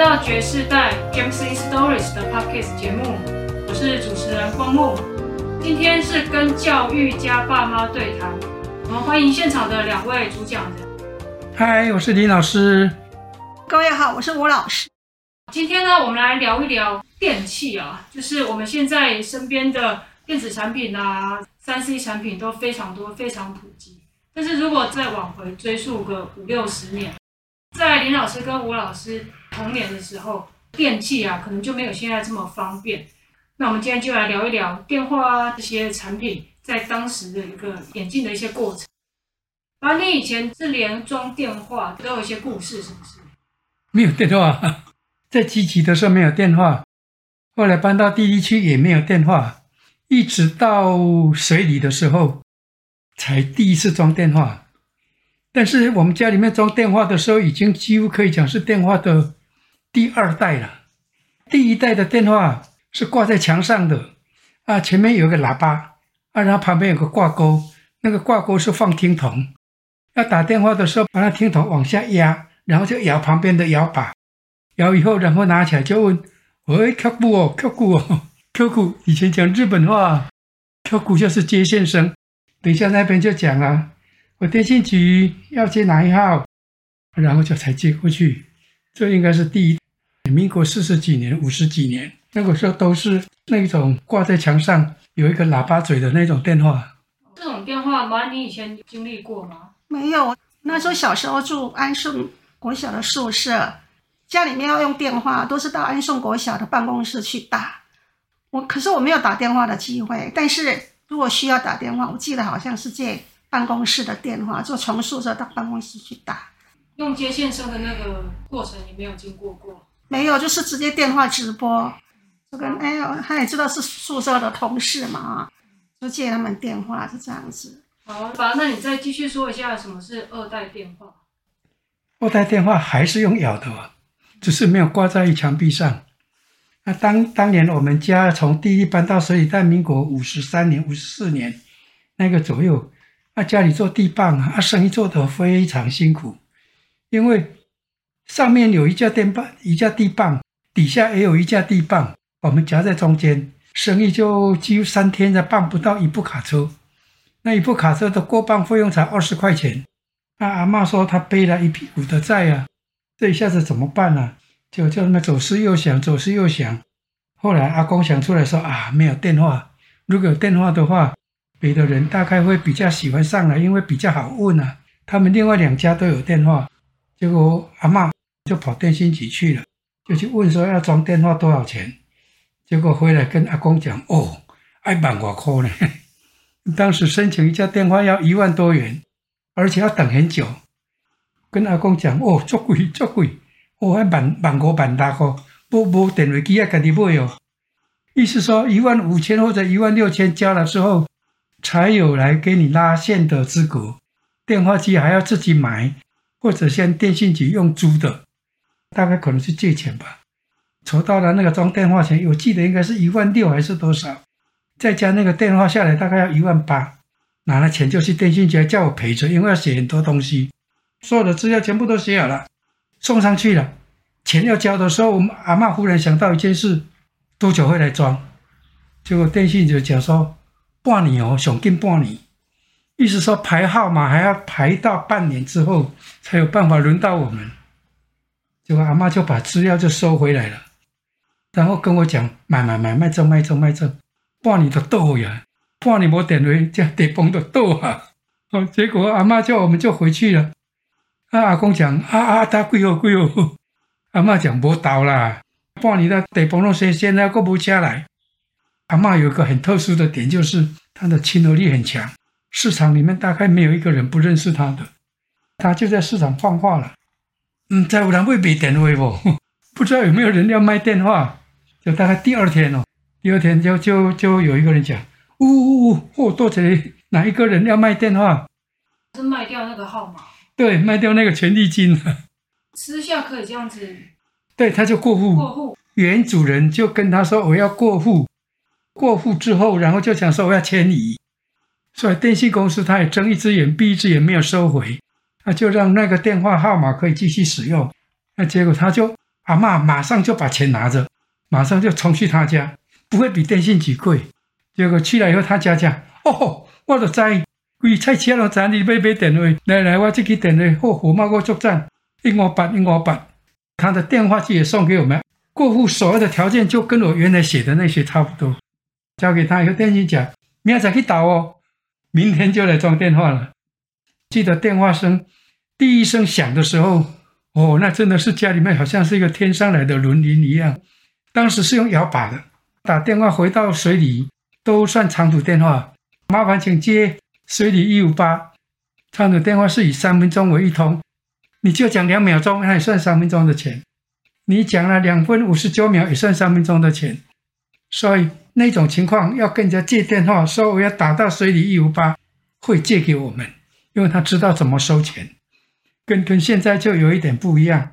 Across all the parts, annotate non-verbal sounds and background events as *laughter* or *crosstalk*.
到爵士代 Games in Stories 的 Podcast 节目，我是主持人光木。今天是跟教育家爸妈对谈，我们欢迎现场的两位主讲人。嗨，我是林老师。各位好，我是吴老师。今天呢，我们来聊一聊电器啊，就是我们现在身边的电子产品啊、三 C 产品都非常多、非常普及。但是如果再往回追溯个五六十年，在林老师跟吴老师童年的时候，电器啊，可能就没有现在这么方便。那我们今天就来聊一聊电话啊这些产品在当时的一个演进的一些过程。啊你以前是连装电话都有一些故事，是不是？没有电话，在基期的时候没有电话，后来搬到地地区也没有电话，一直到水里的时候才第一次装电话。但是我们家里面装电话的时候，已经几乎可以讲是电话的第二代了。第一代的电话是挂在墙上的，啊，前面有个喇叭，啊，然后旁边有个挂钩，那个挂钩是放听筒。要打电话的时候，把那听筒往下压，然后就摇旁边的摇把，摇以后，然后拿起来就问：“喂，Q 股哦，Q 股哦，Q 股。*laughs* ”以前讲日本话，Q 股就是接线生。等一下那边就讲啊。我电信局要接哪一号，然后就才接过去。这应该是第一，民国四十几年、五十几年，那个时候都是那种挂在墙上有一个喇叭嘴的那种电话。这种电话吗？你以前经历过吗？没有，那时候小时候住安顺国小的宿舍，家里面要用电话，都是到安顺国小的办公室去打。我可是我没有打电话的机会，但是如果需要打电话，我记得好像是借。办公室的电话，就从宿舍到办公室去打，用接线生的那个过程，你没有经过过？没有，就是直接电话直播。就跟哎呦，他也知道是宿舍的同事嘛，就借他们电话，是这样子。好，吧，那你再继续说一下什么是二代电话？二代电话还是用咬的嘛，只是没有挂在墙壁上。那当当年我们家从第一搬到所以，在民国五十三年、五十四年那个左右。那家里做地磅啊，生意做得非常辛苦，因为上面有一架电棒，一架地磅，底下也有一架地磅，我们夹在中间，生意就几乎三天才办不到一部卡车。那一部卡车的过磅费用才二十块钱。那阿嬷说她背了一屁股的债啊，这一下子怎么办呢？就叫他们左思右想，左思右想。后来阿公想出来说啊，没有电话，如果有电话的话。别的人大概会比较喜欢上来，因为比较好问啊。他们另外两家都有电话，结果阿嬷就跑电信局去了，就去问说要装电话多少钱。结果回来跟阿公讲，哦，要万外块呢。*laughs* 当时申请一家电话要一万多元，而且要等很久。跟阿公讲，哦，足贵足贵，我，还万万五万大块，不不电话机要自己买哦。意思说一万五千或者一万六千交了之后。才有来给你拉线的资格，电话机还要自己买，或者像电信局用租的，大概可能是借钱吧。筹到了那个装电话钱，我记得应该是一万六还是多少，再加那个电话下来大概要一万八，拿了钱就去电信局叫我赔着，因为要写很多东西，所有的资料全部都写好了，送上去了，钱要交的时候，我们阿嬷忽然想到一件事，多久会来装？结果电信局讲说。半年哦，想近半年，意思说排号码还要排到半年之后才有办法轮到我们。结果阿嬷就把资料就收回来了，然后跟我讲买买买卖走卖走卖走，半年都到呀，半年没电话，这地方都到啊。*laughs* 哦，结果阿嬷叫我们就回去了。啊，阿公讲啊啊，他贵哦贵哦。阿嬷讲无到啦，半年的地方拢先先那个无车来。阿嬷有一个很特殊的点，就是她的亲和力很强，市场里面大概没有一个人不认识她的。她就在市场放话了，嗯，在有人会卖电话不？*laughs* 不知道有没有人要卖电话？就大概第二天哦，第二天就就就有一个人讲，呜呜呜，哦，多谁？哪一个人要卖电话？是卖掉那个号码？对，卖掉那个权利金了。*laughs* 私下可以这样子？*laughs* 对，他就过户。过户。原主人就跟他说：“我要过户。”过户之后，然后就想说我要迁移，所以电信公司他也睁一只眼闭一只眼，没有收回，那就让那个电话号码可以继续使用。那结果他就阿嬷马上就把钱拿着，马上就冲去他家，不会比电信局贵。结果去了以后，他家讲：“哦，我都知，贵菜车都知，你买买电话，来来，我这个电话，好，号码我作战，一五八一五八。”他的电话机也送给我们，过户所有的条件就跟我原来写的那些差不多。交给他以后，电信讲：“明天再去打哦，明天就来装电话了。”记得电话声第一声响的时候，哦，那真的是家里面好像是一个天上来的轮铃一样。当时是用摇把的，打电话回到水里都算长途电话。麻烦请接水里一五八，长途电话是以三分钟为一通，你就讲两秒钟，那也算三分钟的钱。你讲了两分五十九秒，也算三分钟的钱。所以那种情况要跟人家借电话，说我要打到水里一五八，会借给我们。因为他知道怎么收钱，跟跟现在就有一点不一样。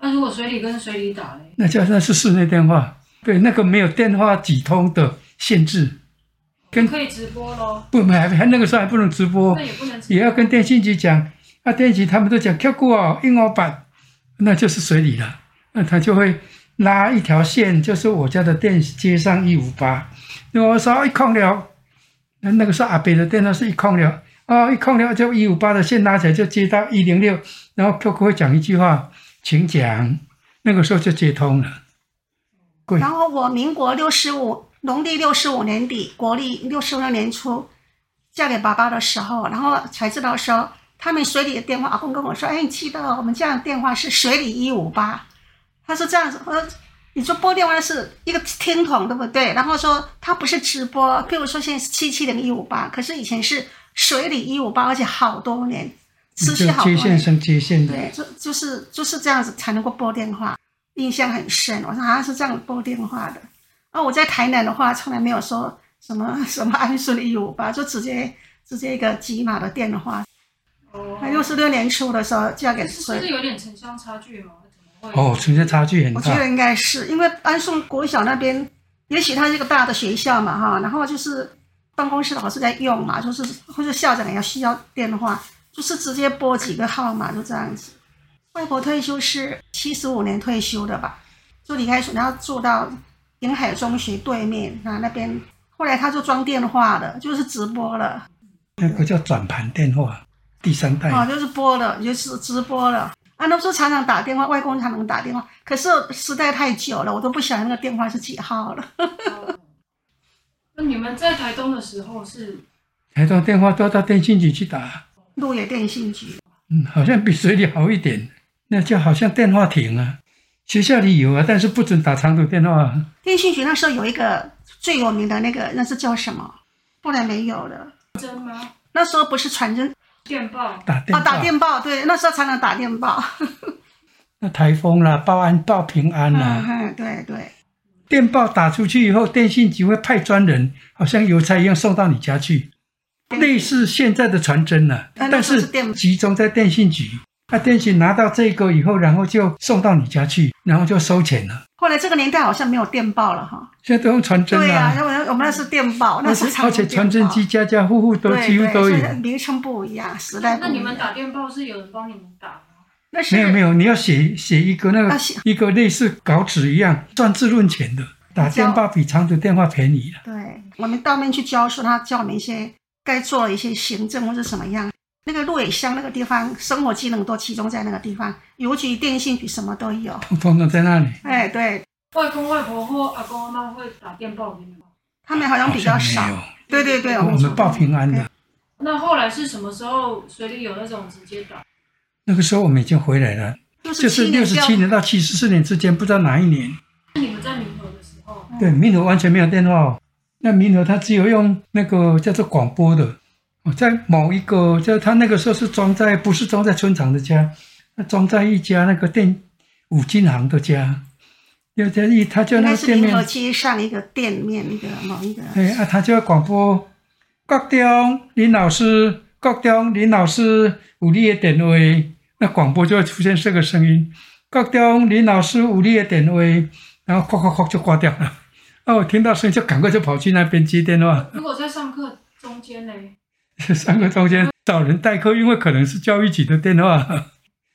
那如果水里跟水里打呢？那叫那是室内电话，对，那个没有电话几通的限制。跟可以直播喽？不，还还那个时候还不能直播，那也不能直播。也要跟电信局讲。啊，电信局他们都讲跳过哦，一五八，那就是水里了。那他就会拉一条线，就是我家的电接上一五八。那我说一空了，那那个时候阿北的电话是一空了。啊，一空了就一五八的线拉起来就接到一零六，然后 QQ 会讲一句话，请讲，那个时候就接通了。然后我民国六十五，农历六十五年底，国历六十六年初，嫁给爸爸的时候，然后才知道说他们水里的电话，阿公跟我说，哎，你记得我们家的电话是水里一五八，他说这样子，我说你说拨电话是一个听筒对不对？然后说他不是直播，譬如说现在是七七零一五八，可是以前是。水里一五八，而且好多年，持续好多年。接线生接线的，对，就就是就是这样子才能够拨电话，印象很深。我说好像是这样拨电话的。啊，我在台南的话，从来没有说什么什么安顺一五八，就直接直接一个机码的电话。哦。六十六年初的时候嫁给谁？是是有点城乡差距吗？哦，城乡差距很大。我觉得应该是因为安顺国小那边，也许它是一个大的学校嘛，哈，然后就是。办公室老师在用嘛，就是或者校长也要需要电话，就是直接拨几个号码就这样子。外婆退休是七十五年退休的吧，就离开，然后住到沿海中学对面啊那边。后来他就装电话了，就是直播了。那个叫转盘电话，第三代。哦，就是播了，就是直播了。啊，那时候常常打电话，外公常常打电话，可是时代太久了，我都不晓得那个电话是几号了。*laughs* 那你们在台东的时候是？台东电话都要到电信局去打。鹿野电信局。嗯，好像比水里好一点。那就好像电话亭啊，学校里有啊，但是不准打长途电话。电信局那时候有一个最有名的那个，那是叫什么？后来没有了。真吗？那时候不是传真。电报。打电报。啊，打电报，对，那时候才能打电报。*laughs* 那台风啦，报安报平安啦。嗯，对对。电报打出去以后，电信局会派专人，好像邮差一样送到你家去，类似现在的传真了，但是集中在电信局。那电信拿到这个以后，然后就送到你家去，然后就收钱了。后来这个年代好像没有电报了哈，现在都用传真了。对呀，我们我们那是电报，那是而且传真机家家户户都几乎都有。名称不一样，时代不一样。那你们打电报是有人帮你们打吗？那是没有没有，你要写写一个那个一个类似稿纸一样，算字论钱的。打电话比长途电话便宜了。对，我们当面去教书，他教我们一些该做的一些行政或是什么样。那个鹿野乡那个地方，生活技能都集中在那个地方，邮局、电信比什么都有，通通都在那里。哎，对。外公外婆或阿公阿妈会打电报给你吗？他们好像比较少。对对对，我们报平安的。那后来是什么时候水里有那种直接打？那个时候我们已经回来了，就是六十七年到七十四年之间，不知道哪一年。那你们在民和的时候？对，民和完全没有电话哦。那民和他只有用那个叫做广播的，在某一个，就他那个时候是装在，不是装在村长的家，那装在一家那个电五金行的家。有在一，他就那个店面。民和街上一个店面，一个某一个。对啊，他就要广播，国中林老师，国中林老师，有你的电话，那广播就会出现这个声音，高中林老师，有你的电话。然后哐哐哐就挂掉了，哦，我听到声音就赶快就跑去那边接电话。如果在上课中间呢？*laughs* 上课中间找人代课，因为可能是教育局的电话。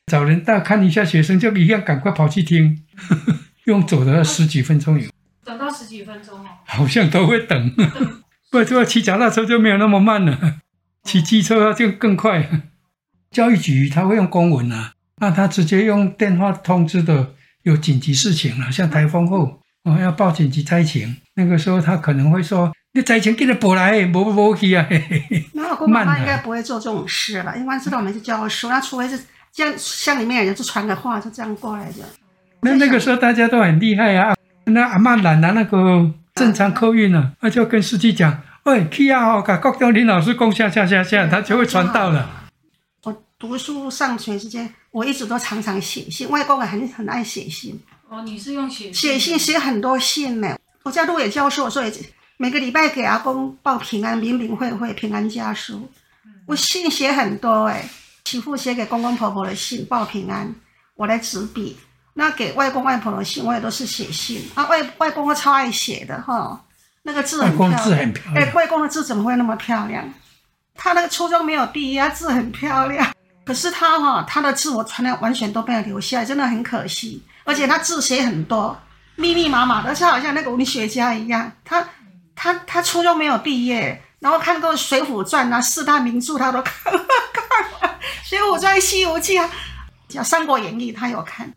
找人代看一下学生，就一样赶快跑去听，*laughs* 用走的十几分钟有，等到十几分钟哦，好像都会等，*laughs* 不然就骑脚踏车就没有那么慢了，骑机车就更快。教育局他会用公文啊，那他直接用电话通知的，有紧急事情了，像台风后哦要报紧急灾情，那个时候他可能会说。你灾情给他补来，无无去啊！那我公妈妈应该不会做这种事了，因为知道我们是教书，那除非是这样，乡里面有人就传个话，就这样过来的。那那个时候大家都很厉害啊！那阿嬷拦了那个正常客运啊，他就跟司机讲：“喂，去啊！把国中林老师讲下下下下，他就会传到了。”我读书上学之间，我一直都常常写信，外公很很爱写信。哦，你是用写写信写很多信呢？我在鹿野教书，所以。每个礼拜给阿公报平安，明明会会平安家书。我信写很多哎，媳妇写给公公婆婆的信报平安，我来执笔。那给外公外婆的信，我也都是写信。啊，外外公都超爱写的哈，那个字很漂亮。外公字很漂亮。哎，外公的字怎么会那么漂亮？他那个初中没有毕业，字很漂亮。可是他哈，他的字我传来完全都没有留下来，真的很可惜。而且他字写很多，密密麻麻的，就好像那个文学家一样。他。他他初中没有毕业，然后看过《水浒传》啊，四大名著他都看了，*laughs* 看了《水浒传》《西游记》啊，叫《三国演义》他有看，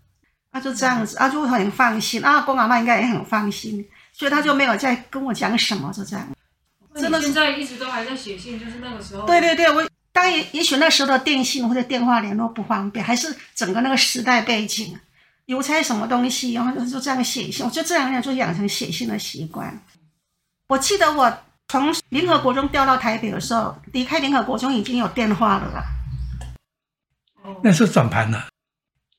他就这样子，他就很放心，啊，公阿妈应该也很放心，所以他就没有再跟我讲什么，就这样。真的现在一直都还在写信，就是那个时候。对对对，我当然也许那时候的电信或者电话联络不方便，还是整个那个时代背景，邮差什么东西，然后就这样写信，我就这两年就养成写信的习惯。我记得我从联合国中调到台北的时候，离开联合国中已经有电话了啦。那是转盘了，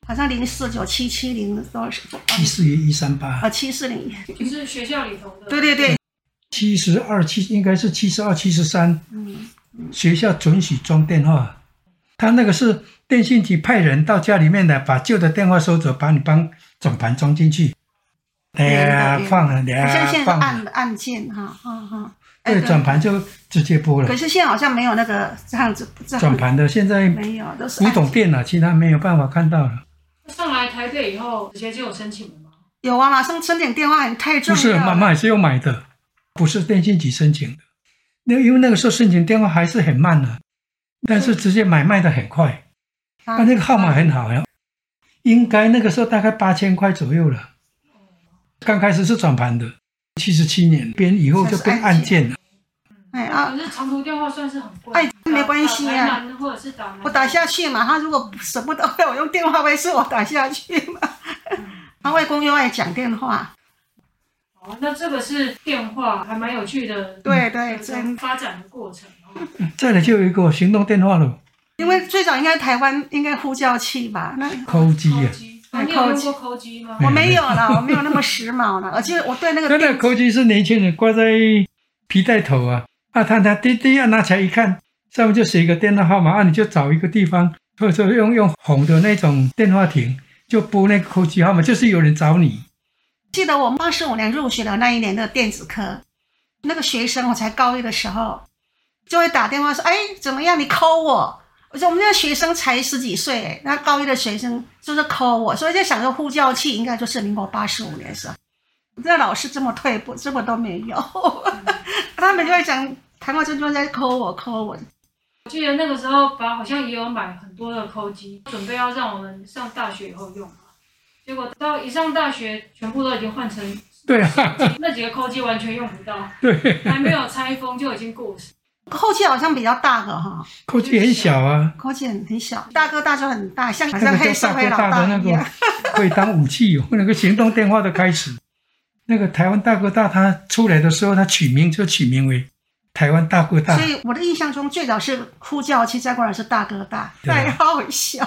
好像零四九七七零多少？七四一一三八啊，七四零。就是学校里头的。对对对。七十二七应该是七十二七十三。嗯。学校准许装电话，他那个是电信局派人到家里面的，把旧的电话收走，把你帮转盘装进去。对呀，放了，对呀，放按按键哈，哈哈。对，转盘就直接拨了。可是现在好像没有那个这样子。转盘的现在没有，都是。你懂电脑，其他没有办法看到了。上来台北以后，直接就有申请了吗？有啊，马上申请电话很太重要。不是，妈妈也是要买的，不是电信局申请的。那因为那个时候申请电话还是很慢的，但是直接买卖的很快。啊，那个号码很好呀，应该那个时候大概八千块左右了。刚开始是转盘的，七十七年编以后就变按键了。哎啊，可是长途电话算是很贵。哎，没关系啊，我打下去嘛。他如果舍不得我用电话费，是我打下去嘛。他外公又爱讲电话。哦，那这个是电话，还蛮有趣的。对对，这样发展的过程。这里就有一个行动电话了。因为最早应该台湾应该呼叫器吧？那扣机啊。你有用过扣机吗？我没有了，我没有那么时髦了。而且我对那个……那个扣机是年轻人挂在皮带头啊，啊，他他滴滴啊，拿起来一看，上面就写一个电话号码啊，你就找一个地方，或者说用用红的那种电话亭，就拨那个扣机号码，就是有人找你。记得我八十五年入学的那一年的电子科，那个学生我才高一的时候，就会打电话说：“哎，怎么样？你扣我。”我说我们那个学生才十几岁，那高一的学生就是 call 我，所以在想说呼叫器应该就是民国八十五年是吧。这老师这么退步，这么都没有，*laughs* 他们就会讲谈话中就在 call 我 call 我。我记得那个时候，爸好像也有买很多的 call 机，准备要让我们上大学以后用。结果到一上大学，全部都已经换成对啊，那几个 call 机完全用不到，*laughs* 对，还没有拆封就已经过时。后期好像比较大个哈，扣机很小啊，扣机很很小，大哥大就很大，像好像黑社会老大一样，可以当武器用。那个行动电话的开始，那个台湾大哥大他出来的时候，他取名就取名为台湾大哥大。所以我的印象中，最早是呼叫器，再过来是大哥大，代号很小。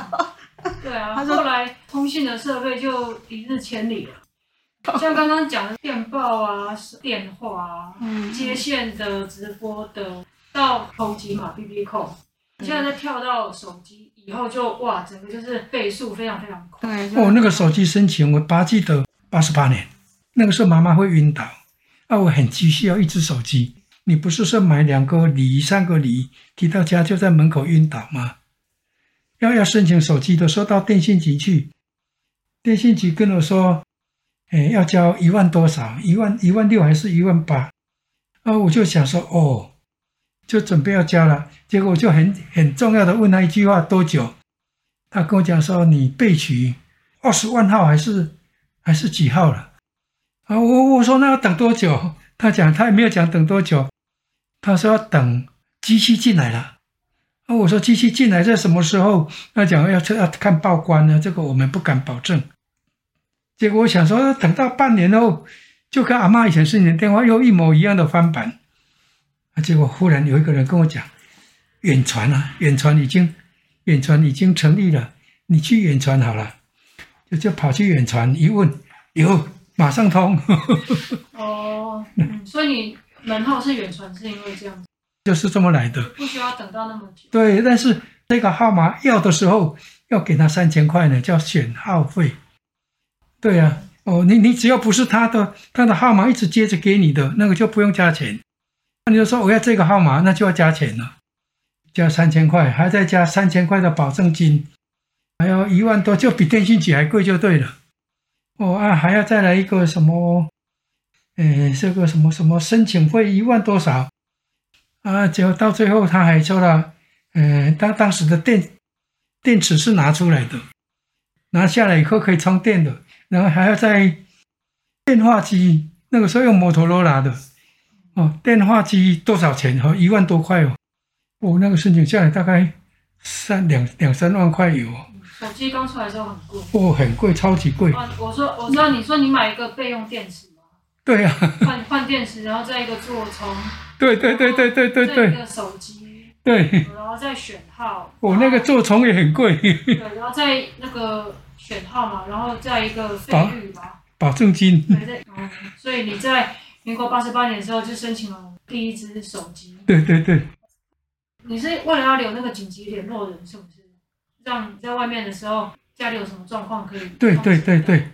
*laughs* 对啊，他说后来通信的设备就一日千里了，*laughs* 像刚刚讲的电报啊、电话啊、嗯、接线的、直播的。到手机嘛，B B 扣，现在再跳到手机以后就哇，整个就是倍速非常非常快。哦，那个手机申请，我八 G 的八十八年，那个时候妈妈会晕倒，啊，我很急需要一只手机。你不是说买两个梨、三个梨提到家就在门口晕倒吗？要要申请手机的时候，到电信局去，电信局跟我说，哎，要交一万多少？一万一万六还是一万八？啊，我就想说，哦，就准备要交了。结果我就很很重要的问他一句话：多久？他跟我讲说，你备取二十万号还是还是几号了？啊，我我说那要等多久？他讲他也没有讲等多久，他说要等机器进来了。那，我说机器进来在什么时候？那讲要要看报关呢，这个我们不敢保证。结果我想说，等到半年后，就跟阿嬷以前是你的电话又一模一样的翻版。啊，结果忽然有一个人跟我讲，远传啊，远传已经远传已经成立了，你去远传好了。就就跑去远传一问，有。马上通 *laughs* 哦、所以你门号是远传，是因为这样，就是这么来的，不需要等到那么久。对，但是这个号码要的时候要给他三千块呢，叫选号费。对呀、啊，哦，你你只要不是他的，他的号码一直接着给你的那个就不用加钱。那你就说我要这个号码，那就要加钱了，加三千块，还再加三千块的保证金，还要一万多，就比电信局还贵就对了。哦啊，还要再来一个什么？呃，这个什么什么申请费一万多少？啊，结果到最后他还说了，呃，他当时的电电池是拿出来的，拿下来以后可以充电的，然后还要在电话机，那个时候用摩托罗拉的，哦，电话机多少钱？哦，一万多块哦，哦，那个申请下来大概三两两三万块有。手机刚出来的时候很贵哦，很贵，超级贵。啊，我说，我知道你说你买一个备用电池吗？对呀、啊。换换电池，然后再一个座充。*laughs* 对对对对对对对。一个手机。对。然后再选号。我、哦、那个座充也很贵。对，然后再那个选号嘛，然后再一个费率嘛。保证金。对对。嗯，所以你在民国八十八年的时候就申请了第一支手机。对对对。你是为了要留那个紧急联络人，是不是？让你在外面的时候，家里有什么状况可以？对对对对。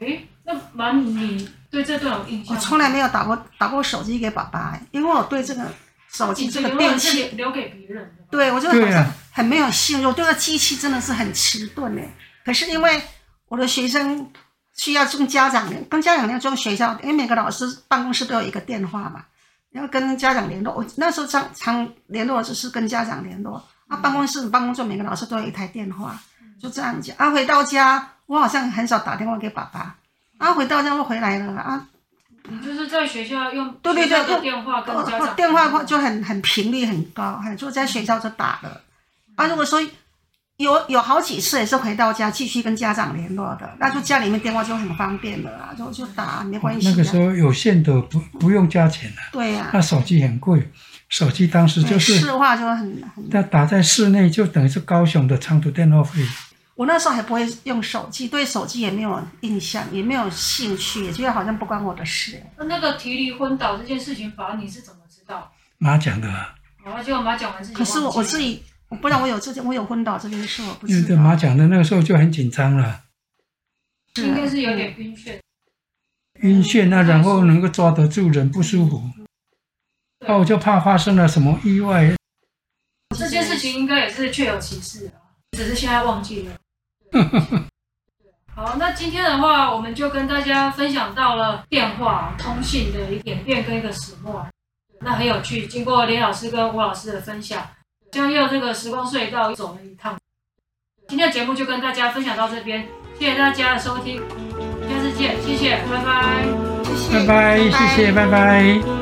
哎，那蛮你对这段有印象？我从来没有打过打过手机给爸爸，因为我对这个手机这个电器留给别人的。对，我就好像很没有信任，我对这个机器真的是很迟钝诶。可是因为我的学生需要跟家长联，跟家长联络，跟学校，因为每个老师办公室都有一个电话嘛，然后跟家长联络。我那时候常常联络就是跟家长联络。啊，办公室办公桌每个老师都有一台电话，就这样讲。啊，回到家我好像很少打电话给爸爸。啊，回到家就回来了啊。你就是在学校用对对对电话跟家长电话就很很频率很高，就在学校就打了。啊，如果说有有好几次也是回到家继续跟家长联络的，那就家里面电话就很方便了啊，就就打没关系。那个时候有线的不不用加钱的。对呀。那手机很贵。手机当时就是市话就很很，那打在室内就等于是高雄的长途电话费。我那时候还不会用手机，对手机也没有印象，也没有兴趣，也觉得好像不关我的事。那那个提离昏倒这件事情，反而你是怎么知道？妈讲的。然后结果妈讲完自己。可是我我自己，我不然我有这件，我有昏倒这件事，我不知道。因为对妈讲的那个时候就很紧张了。应该是有点晕眩。晕眩啊，然后能够抓得住人不舒服。那我就怕发生了什么意外。这件事情应该也是确有其事啊，只是现在忘记了。*laughs* 好，那今天的话，我们就跟大家分享到了电话通信的一个演变跟一个始末，那很有趣。经过连老师跟吴老师的分享，将又这个时光隧道走了一趟。今天的节目就跟大家分享到这边，谢谢大家的收听，下次见，谢谢，拜拜，谢谢，拜拜，谢谢，拜拜。